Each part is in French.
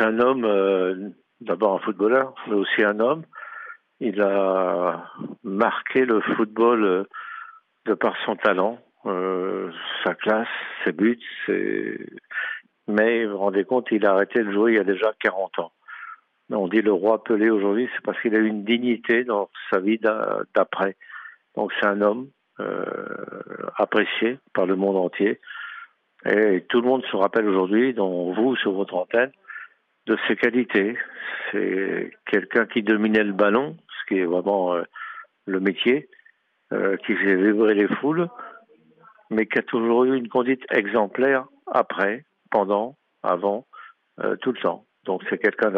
c'est un homme, euh, d'abord un footballeur, mais aussi un homme. Il a marqué le football euh, de par son talent, euh, sa classe, ses buts. Mais vous vous rendez compte, il a arrêté de jouer il y a déjà 40 ans. On dit le roi Pelé aujourd'hui, c'est parce qu'il a eu une dignité dans sa vie d'après. Donc c'est un homme apprécié par le monde entier. Et tout le monde se rappelle aujourd'hui, dont vous sur votre antenne, de ses qualités. C'est quelqu'un qui dominait le ballon, ce qui est vraiment euh, le métier, euh, qui faisait vibrer les foules, mais qui a toujours eu une conduite exemplaire après, pendant, avant, euh, tout le temps. Donc c'est quelqu'un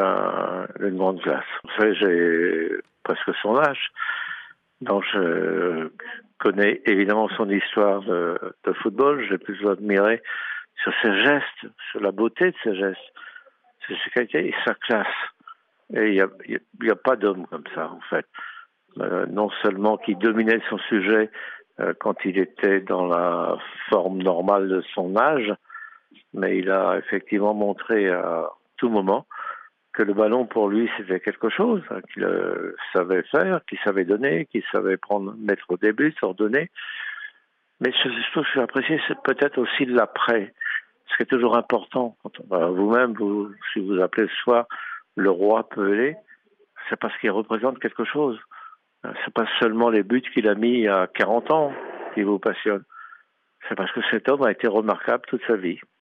d'une grande classe. Vous j'ai presque son âge, donc je connais évidemment son histoire de, de football. J'ai pu l'admirer sur ses gestes, sur la beauté de ses gestes c'est sa qualité et sa classe. Et il n'y a, a, pas d'homme comme ça, en fait. Euh, non seulement qui dominait son sujet euh, quand il était dans la forme normale de son âge, mais il a effectivement montré à tout moment que le ballon pour lui c'était quelque chose hein, qu'il euh, savait faire, qu'il savait donner, qu'il savait prendre, mettre au début, s'ordonner. Mais ce, ce que j'ai apprécié, c'est peut-être aussi l'après ce qui est toujours important. Vous-même, vous, si vous appelez ce soir le roi Pelé, c'est parce qu'il représente quelque chose. C'est pas seulement les buts qu'il a mis a 40 ans qui vous passionnent. C'est parce que cet homme a été remarquable toute sa vie.